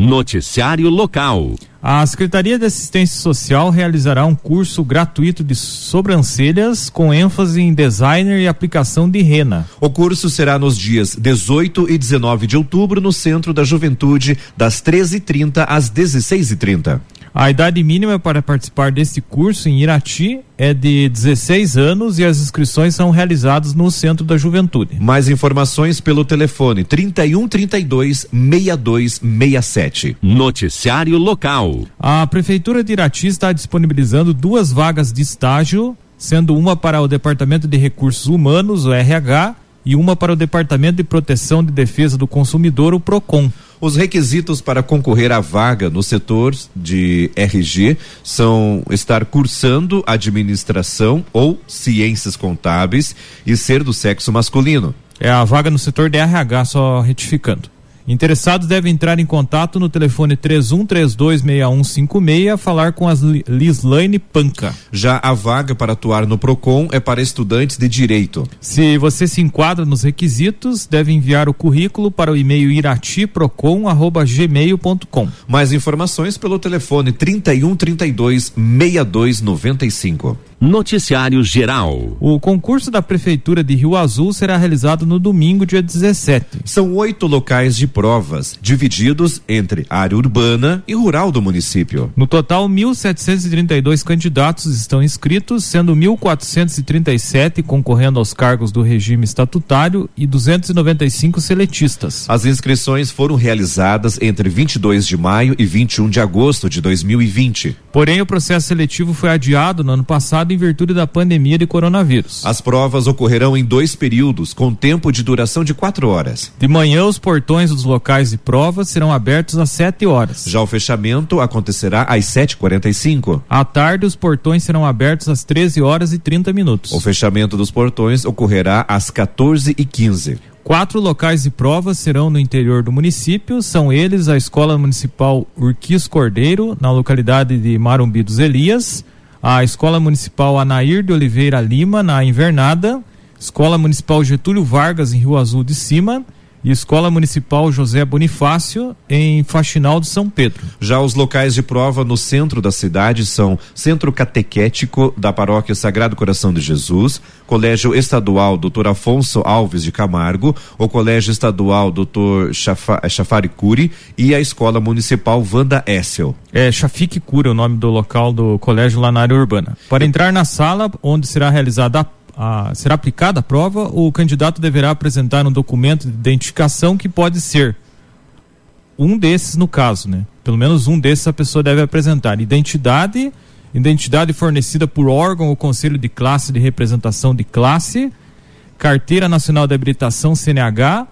Noticiário Local. A Secretaria de Assistência Social realizará um curso gratuito de sobrancelhas com ênfase em designer e aplicação de rena. O curso será nos dias 18 e 19 de outubro no Centro da Juventude, das 13h30 às 16h30. A idade mínima para participar deste curso em Irati é de 16 anos e as inscrições são realizadas no Centro da Juventude. Mais informações pelo telefone 31 32 6267. Noticiário Local. A Prefeitura de Irati está disponibilizando duas vagas de estágio, sendo uma para o Departamento de Recursos Humanos, o RH, e uma para o Departamento de Proteção e Defesa do Consumidor, o PROCON. Os requisitos para concorrer à vaga no setor de RG são estar cursando administração ou ciências contábeis e ser do sexo masculino. É a vaga no setor de RH, só retificando. Interessados devem entrar em contato no telefone 31326156 falar com as Lislaine Panca. Já a vaga para atuar no Procon é para estudantes de direito. Se você se enquadra nos requisitos, deve enviar o currículo para o e-mail iratiprocon@gmail.com. Mais informações pelo telefone 3132 6295. Noticiário Geral. O concurso da Prefeitura de Rio Azul será realizado no domingo, dia 17. São oito locais de provas, divididos entre área urbana e rural do município. No total, 1.732 candidatos estão inscritos, sendo 1.437 concorrendo aos cargos do regime estatutário e 295 seletistas. As inscrições foram realizadas entre 22 de maio e 21 de agosto de 2020. Porém, o processo seletivo foi adiado no ano passado em virtude da pandemia de coronavírus. As provas ocorrerão em dois períodos, com tempo de duração de quatro horas. De manhã, os portões dos locais de provas serão abertos às 7 horas. Já o fechamento acontecerá às 7h45. À tarde, os portões serão abertos às 13 horas e 30 minutos. O fechamento dos portões ocorrerá às 14h15. Quatro locais de provas serão no interior do município, são eles a Escola Municipal Urquis Cordeiro, na localidade de Marumbi dos Elias, a Escola Municipal Anair de Oliveira Lima, na Invernada, Escola Municipal Getúlio Vargas, em Rio Azul de Cima, e Escola Municipal José Bonifácio, em Faxinal de São Pedro. Já os locais de prova no centro da cidade são Centro Catequético da Paróquia Sagrado Coração de Jesus, Colégio Estadual Dr. Afonso Alves de Camargo, o Colégio Estadual Dr. Chafari Curi e a Escola Municipal Vanda Essel. É Chafique Cura o nome do local do colégio lá na área urbana. Para entrar na sala onde será realizada a a, será aplicada a prova, o candidato deverá apresentar um documento de identificação que pode ser um desses no caso, né? Pelo menos um desses a pessoa deve apresentar identidade, identidade fornecida por órgão ou conselho de classe de representação de classe, carteira nacional de habilitação CNH,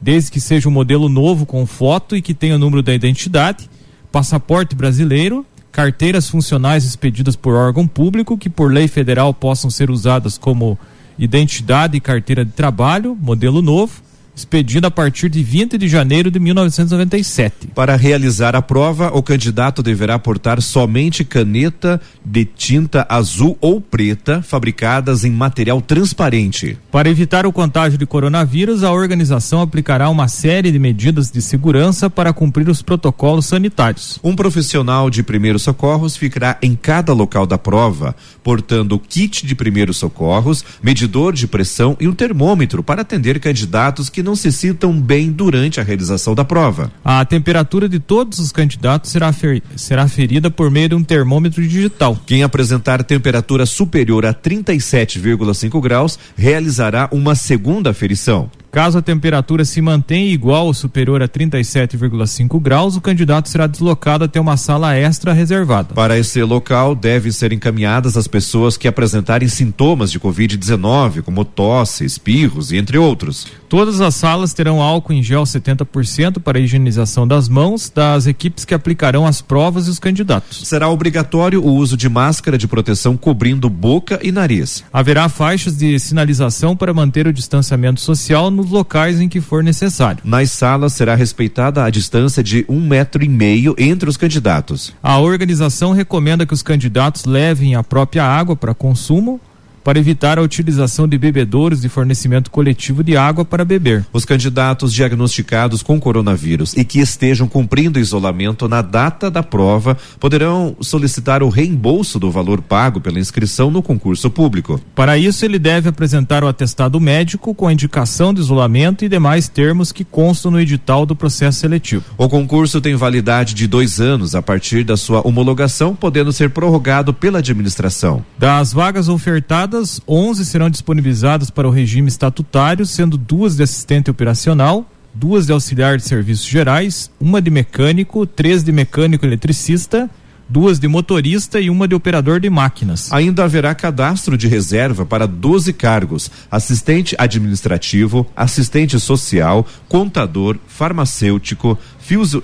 desde que seja um modelo novo com foto e que tenha o número da identidade, passaporte brasileiro, carteiras funcionais expedidas por órgão público que por lei federal possam ser usadas como identidade e carteira de trabalho, modelo novo, expedida a partir de 20 de janeiro de 1997. Para realizar a prova, o candidato deverá portar somente caneta de tinta azul ou preta, fabricadas em material transparente. Para evitar o contágio de coronavírus, a organização aplicará uma série de medidas de segurança para cumprir os protocolos sanitários. Um profissional de primeiros socorros ficará em cada local da prova, portando kit de primeiros socorros, medidor de pressão e um termômetro para atender candidatos que não se sintam bem durante a realização da prova. A temperatura de todos os candidatos será, fer será ferida por meio de um termômetro digital. Quem apresentar temperatura superior a 37,5 graus realizará uma segunda aferição. Caso a temperatura se mantenha igual ou superior a 37,5 graus, o candidato será deslocado até uma sala extra reservada. Para esse local, devem ser encaminhadas as pessoas que apresentarem sintomas de Covid-19, como tosse, espirros e entre outros. Todas as salas terão álcool em gel 70% para a higienização das mãos das equipes que aplicarão as provas e os candidatos. Será obrigatório o uso de máscara de proteção cobrindo boca e nariz. Haverá faixas de sinalização para manter o distanciamento social no nos locais em que for necessário. Nas salas será respeitada a distância de um metro e meio entre os candidatos. A organização recomenda que os candidatos levem a própria água para consumo para evitar a utilização de bebedouros de fornecimento coletivo de água para beber. Os candidatos diagnosticados com coronavírus e que estejam cumprindo isolamento na data da prova poderão solicitar o reembolso do valor pago pela inscrição no concurso público. Para isso, ele deve apresentar o atestado médico com a indicação de isolamento e demais termos que constam no edital do processo seletivo. O concurso tem validade de dois anos a partir da sua homologação, podendo ser prorrogado pela administração. Das vagas ofertadas, 11 serão disponibilizadas para o regime estatutário, sendo duas de assistente operacional, duas de auxiliar de serviços gerais, uma de mecânico, três de mecânico eletricista duas de motorista e uma de operador de máquinas. Ainda haverá cadastro de reserva para 12 cargos: assistente administrativo, assistente social, contador, farmacêutico,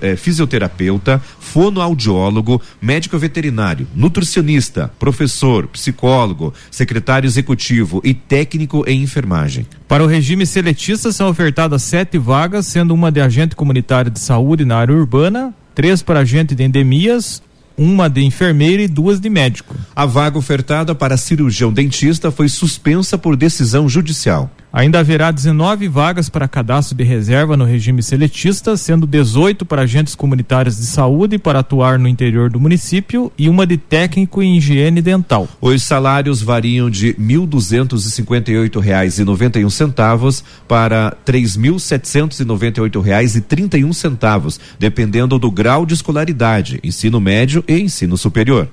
eh, fisioterapeuta, fonoaudiólogo, médico veterinário, nutricionista, professor, psicólogo, secretário executivo e técnico em enfermagem. Para o regime seletista são ofertadas sete vagas, sendo uma de agente comunitário de saúde na área urbana, três para agente de endemias, uma de enfermeira e duas de médico. A vaga ofertada para cirurgião dentista foi suspensa por decisão judicial. Ainda haverá 19 vagas para cadastro de reserva no regime seletista, sendo 18 para agentes comunitários de saúde para atuar no interior do município e uma de técnico em higiene dental. Os salários variam de R$ 1.258,91 para R$ 3.798,31, dependendo do grau de escolaridade, ensino médio e ensino superior.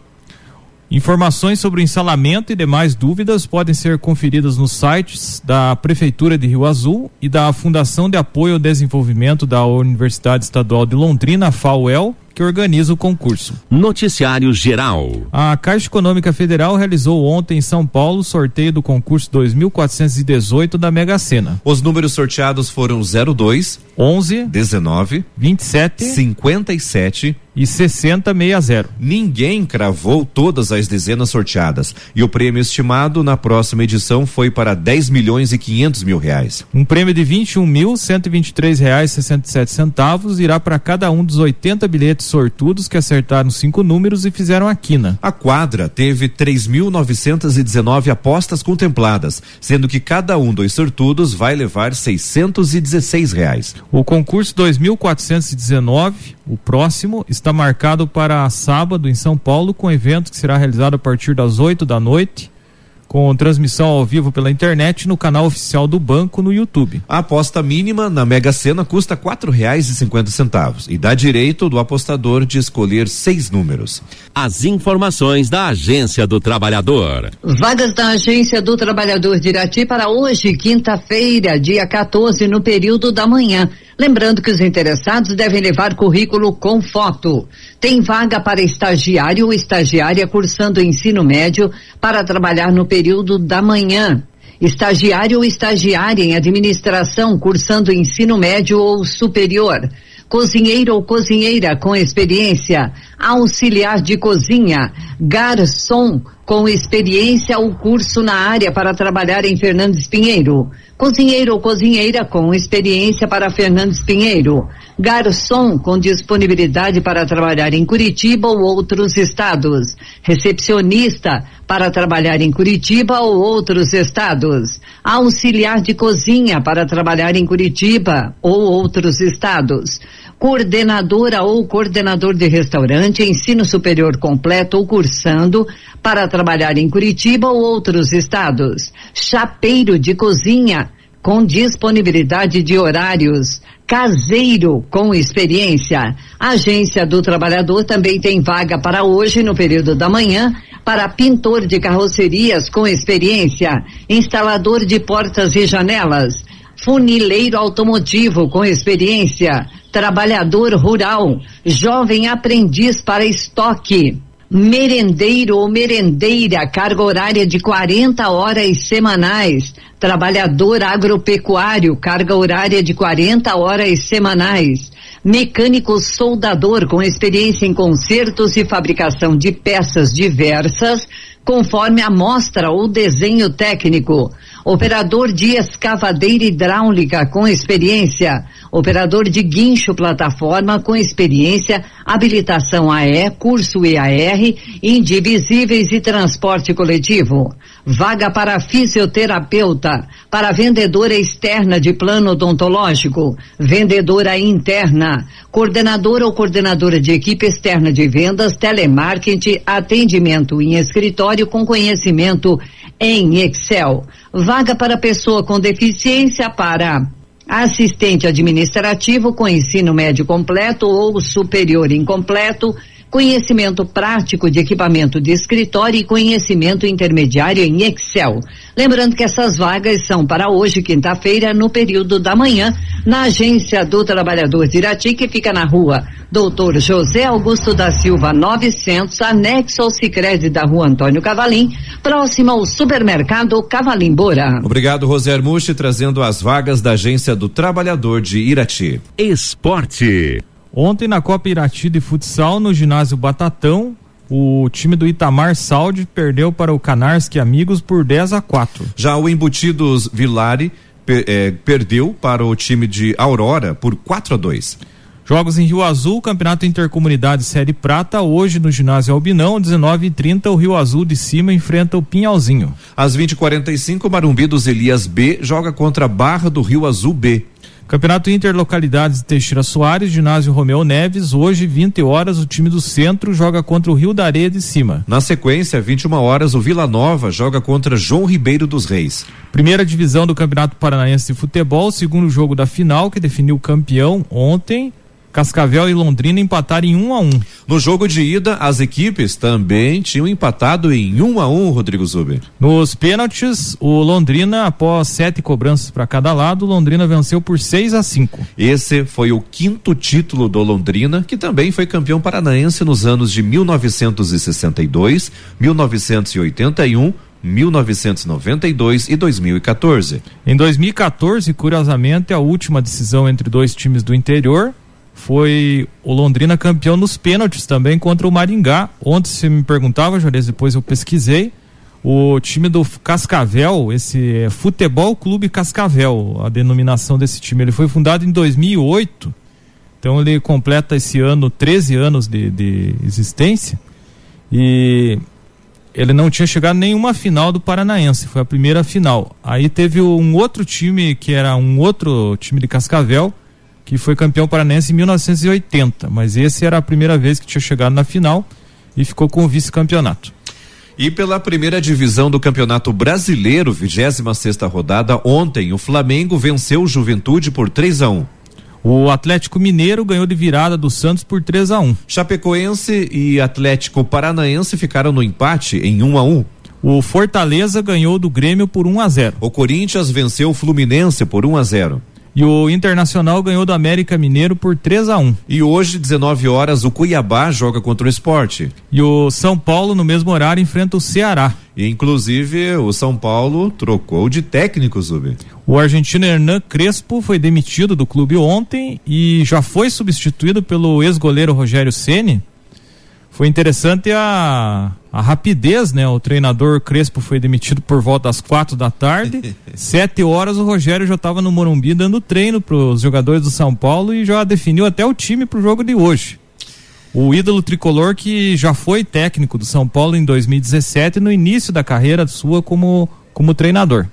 Informações sobre o ensalamento e demais dúvidas podem ser conferidas nos sites da Prefeitura de Rio Azul e da Fundação de Apoio ao Desenvolvimento da Universidade Estadual de Londrina, FAUEL, que organiza o concurso. Noticiário Geral. A Caixa Econômica Federal realizou ontem em São Paulo o sorteio do concurso 2418 da Mega Sena. Os números sorteados foram 02, 11, 19, 27 57 e 6060. Ninguém cravou todas as dezenas sorteadas e o prêmio estimado na próxima edição foi para 10 milhões e 500 mil reais. Um prêmio de 21 mil 123 reais 67 centavos irá para cada um dos 80 bilhetes sortudos que acertaram cinco números e fizeram a quina. A quadra teve 3.919 apostas contempladas, sendo que cada um dos sortudos vai levar 616 reais. O concurso 2419, o próximo, está marcado para sábado em São Paulo, com evento que será realizado a partir das 8 da noite com transmissão ao vivo pela internet no canal oficial do banco no YouTube. A aposta mínima na Mega Sena custa quatro reais e cinquenta centavos e dá direito do apostador de escolher seis números. As informações da Agência do Trabalhador. Vagas da Agência do Trabalhador de Irati para hoje, quinta-feira, dia 14, no período da manhã. Lembrando que os interessados devem levar currículo com foto. Tem vaga para estagiário ou estagiária cursando ensino médio para trabalhar no período da manhã. Estagiário ou estagiária em administração cursando ensino médio ou superior. Cozinheiro ou cozinheira com experiência. Auxiliar de cozinha. Garçom com experiência ou curso na área para trabalhar em Fernandes Pinheiro. Cozinheiro ou cozinheira com experiência para Fernandes Pinheiro. Garçom com disponibilidade para trabalhar em Curitiba ou outros estados. Recepcionista para trabalhar em Curitiba ou outros estados. Auxiliar de cozinha para trabalhar em Curitiba ou outros estados coordenadora ou coordenador de restaurante, ensino superior completo ou cursando para trabalhar em Curitiba ou outros estados. Chapeiro de cozinha com disponibilidade de horários. Caseiro com experiência. Agência do Trabalhador também tem vaga para hoje no período da manhã para pintor de carrocerias com experiência, instalador de portas e janelas, funileiro automotivo com experiência, trabalhador rural, jovem aprendiz para estoque, merendeiro ou merendeira, carga horária de 40 horas semanais, trabalhador agropecuário, carga horária de 40 horas semanais, mecânico soldador com experiência em consertos e fabricação de peças diversas, conforme a mostra ou desenho técnico, operador de escavadeira hidráulica com experiência, operador de guincho plataforma com experiência, habilitação AE, curso EAR, indivisíveis e transporte coletivo. Vaga para fisioterapeuta, para vendedora externa de plano odontológico, vendedora interna, coordenadora ou coordenadora de equipe externa de vendas, telemarketing, atendimento em escritório com conhecimento em Excel. Vaga para pessoa com deficiência para assistente administrativo com ensino médio completo ou superior incompleto, conhecimento prático de equipamento de escritório e conhecimento intermediário em Excel. Lembrando que essas vagas são para hoje, quinta-feira, no período da manhã, na Agência do Trabalhador de Irati, que fica na rua Doutor José Augusto da Silva 900, anexo ao Sicredi da rua Antônio Cavalim, próximo ao supermercado Cavalim Bora. Obrigado, Rosé Armuche, trazendo as vagas da Agência do Trabalhador de Irati. Esporte. Ontem na Copa Irati de Futsal, no ginásio Batatão, o time do Itamar Saudi perdeu para o Canarski Amigos por 10 a 4. Já o Embutidos Vilari per, eh, perdeu para o time de Aurora por 4 a 2. Jogos em Rio Azul, Campeonato Intercomunidade Série Prata, hoje no ginásio Albinão, 19h30, o Rio Azul de cima enfrenta o Pinhalzinho. Às 20h45, Marumbi dos Elias B joga contra a Barra do Rio Azul B. Campeonato Interlocalidades Teixeira Soares, ginásio Romeu Neves, hoje 20 horas o time do Centro joga contra o Rio da Areia de Cima. Na sequência, 21 horas o Vila Nova joga contra João Ribeiro dos Reis. Primeira divisão do Campeonato Paranaense de Futebol, segundo jogo da final que definiu o campeão ontem. Cascavel e Londrina empataram em 1 um a 1 um. No jogo de ida, as equipes também tinham empatado em 1 um a 1 um, Rodrigo Zuber. Nos pênaltis, o Londrina, após sete cobranças para cada lado, Londrina venceu por 6 a 5 Esse foi o quinto título do Londrina, que também foi campeão paranaense nos anos de 1962, 1981. 1992 e 2014. Em 2014, curiosamente, a última decisão entre dois times do interior, foi o Londrina campeão nos pênaltis também contra o Maringá. Ontem você me perguntava, Juarez, depois eu pesquisei. O time do Cascavel, esse é Futebol Clube Cascavel, a denominação desse time, ele foi fundado em 2008. Então ele completa esse ano 13 anos de, de existência. E ele não tinha chegado nenhuma final do Paranaense, foi a primeira final. Aí teve um outro time que era um outro time de Cascavel, que foi campeão paranense em 1980, mas esse era a primeira vez que tinha chegado na final e ficou com o vice-campeonato. E pela primeira divisão do Campeonato Brasileiro, 26 sexta rodada, ontem o Flamengo venceu o Juventude por 3 a 1. O Atlético Mineiro ganhou de virada do Santos por 3 a 1. Chapecoense e Atlético Paranaense ficaram no empate em 1 a 1. O Fortaleza ganhou do Grêmio por 1 a 0. O Corinthians venceu o Fluminense por 1 a 0. E o Internacional ganhou do América Mineiro por 3 a 1 E hoje, 19 horas, o Cuiabá joga contra o esporte. E o São Paulo, no mesmo horário, enfrenta o Ceará. E, inclusive, o São Paulo trocou de técnico, Zub. O argentino Hernan Crespo foi demitido do clube ontem e já foi substituído pelo ex-goleiro Rogério Ceni. Foi interessante a, a rapidez, né? O treinador Crespo foi demitido por volta das quatro da tarde. Sete horas o Rogério já estava no Morumbi dando treino para os jogadores do São Paulo e já definiu até o time para o jogo de hoje. O ídolo tricolor que já foi técnico do São Paulo em 2017 no início da carreira sua como, como treinador.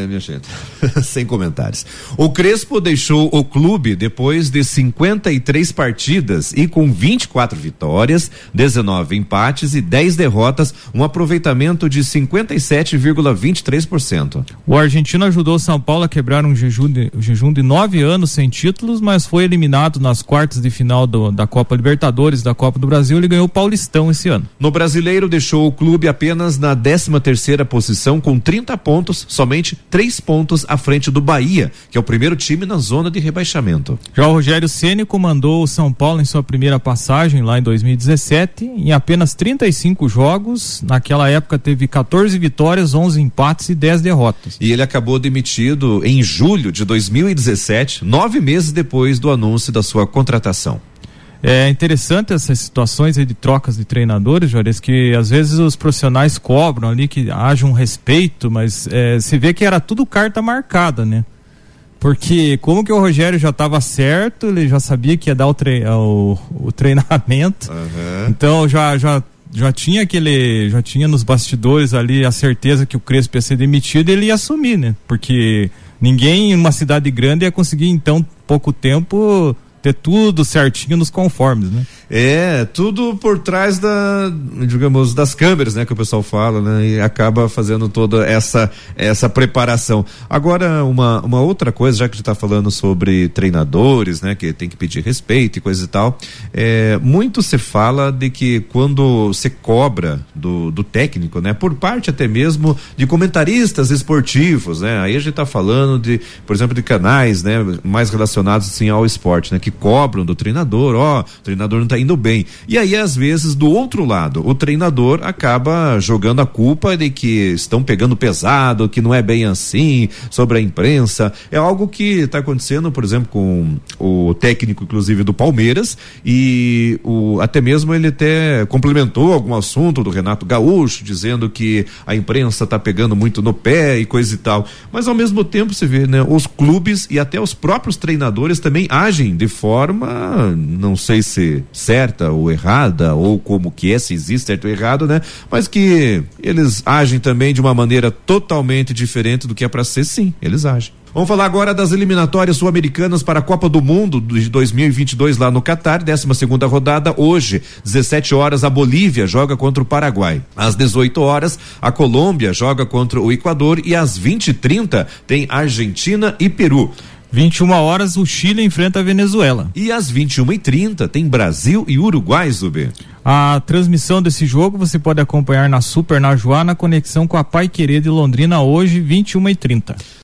É, minha gente, sem comentários. O Crespo deixou o clube depois de 53 partidas e com 24 vitórias, 19 empates e 10 derrotas, um aproveitamento de 57,23%. O argentino ajudou o São Paulo a quebrar um jejum de, um jejum de nove anos sem títulos, mas foi eliminado nas quartas de final do, da Copa Libertadores, da Copa do Brasil. Ele ganhou o Paulistão esse ano. No brasileiro, deixou o clube apenas na 13 terceira posição com 30 pontos, somente três pontos à frente do Bahia, que é o primeiro time na zona de rebaixamento. Já o Rogério Ceni comandou o São Paulo em sua primeira passagem lá em 2017, em apenas 35 jogos. Naquela época teve 14 vitórias, 11 empates e 10 derrotas. E ele acabou demitido em julho de 2017, nove meses depois do anúncio da sua contratação. É interessante essas situações de trocas de treinadores, Juarez, que às vezes os profissionais cobram ali que haja um respeito, mas é, se vê que era tudo carta marcada, né? Porque como que o Rogério já estava certo, ele já sabia que ia dar o, tre o, o treinamento. Uhum. Então já, já, já tinha aquele. Já tinha nos bastidores ali a certeza que o Crespo ia ser demitido e ele ia assumir, né? Porque ninguém em uma cidade grande ia conseguir, então, pouco tempo ter tudo certinho nos conformes, né? É, tudo por trás da, digamos, das câmeras, né, que o pessoal fala, né, e acaba fazendo toda essa essa preparação. Agora, uma, uma outra coisa, já que a gente está falando sobre treinadores, né, que tem que pedir respeito e coisa e tal, é, muito se fala de que quando se cobra do, do técnico, né, por parte até mesmo de comentaristas esportivos, né, aí a gente está falando de, por exemplo, de canais, né, mais relacionados assim ao esporte, né, que cobram do treinador, ó, o treinador não está indo bem. E aí, às vezes, do outro lado, o treinador acaba jogando a culpa de que estão pegando pesado, que não é bem assim, sobre a imprensa. É algo que está acontecendo, por exemplo, com o técnico, inclusive, do Palmeiras, e o, até mesmo ele até complementou algum assunto do Renato Gaúcho, dizendo que a imprensa está pegando muito no pé e coisa e tal. Mas ao mesmo tempo, você vê, né, os clubes e até os próprios treinadores também agem de forma, não sei se certa ou errada, ou como que é, se existe certo ou errado, né? Mas que eles agem também de uma maneira totalmente diferente do que é para ser, sim, eles agem. Vamos falar agora das eliminatórias sul-americanas para a Copa do Mundo de 2022 lá no Catar, 12 segunda rodada. Hoje, 17 horas, a Bolívia joga contra o Paraguai. Às 18 horas, a Colômbia joga contra o Equador e às 20 e 30 tem Argentina e Peru. 21 horas, o Chile enfrenta a Venezuela. E às 21h30 tem Brasil e Uruguai, Zubê. A transmissão desse jogo você pode acompanhar na Super Najuá na conexão com a Pai Querer de Londrina hoje, 21h30.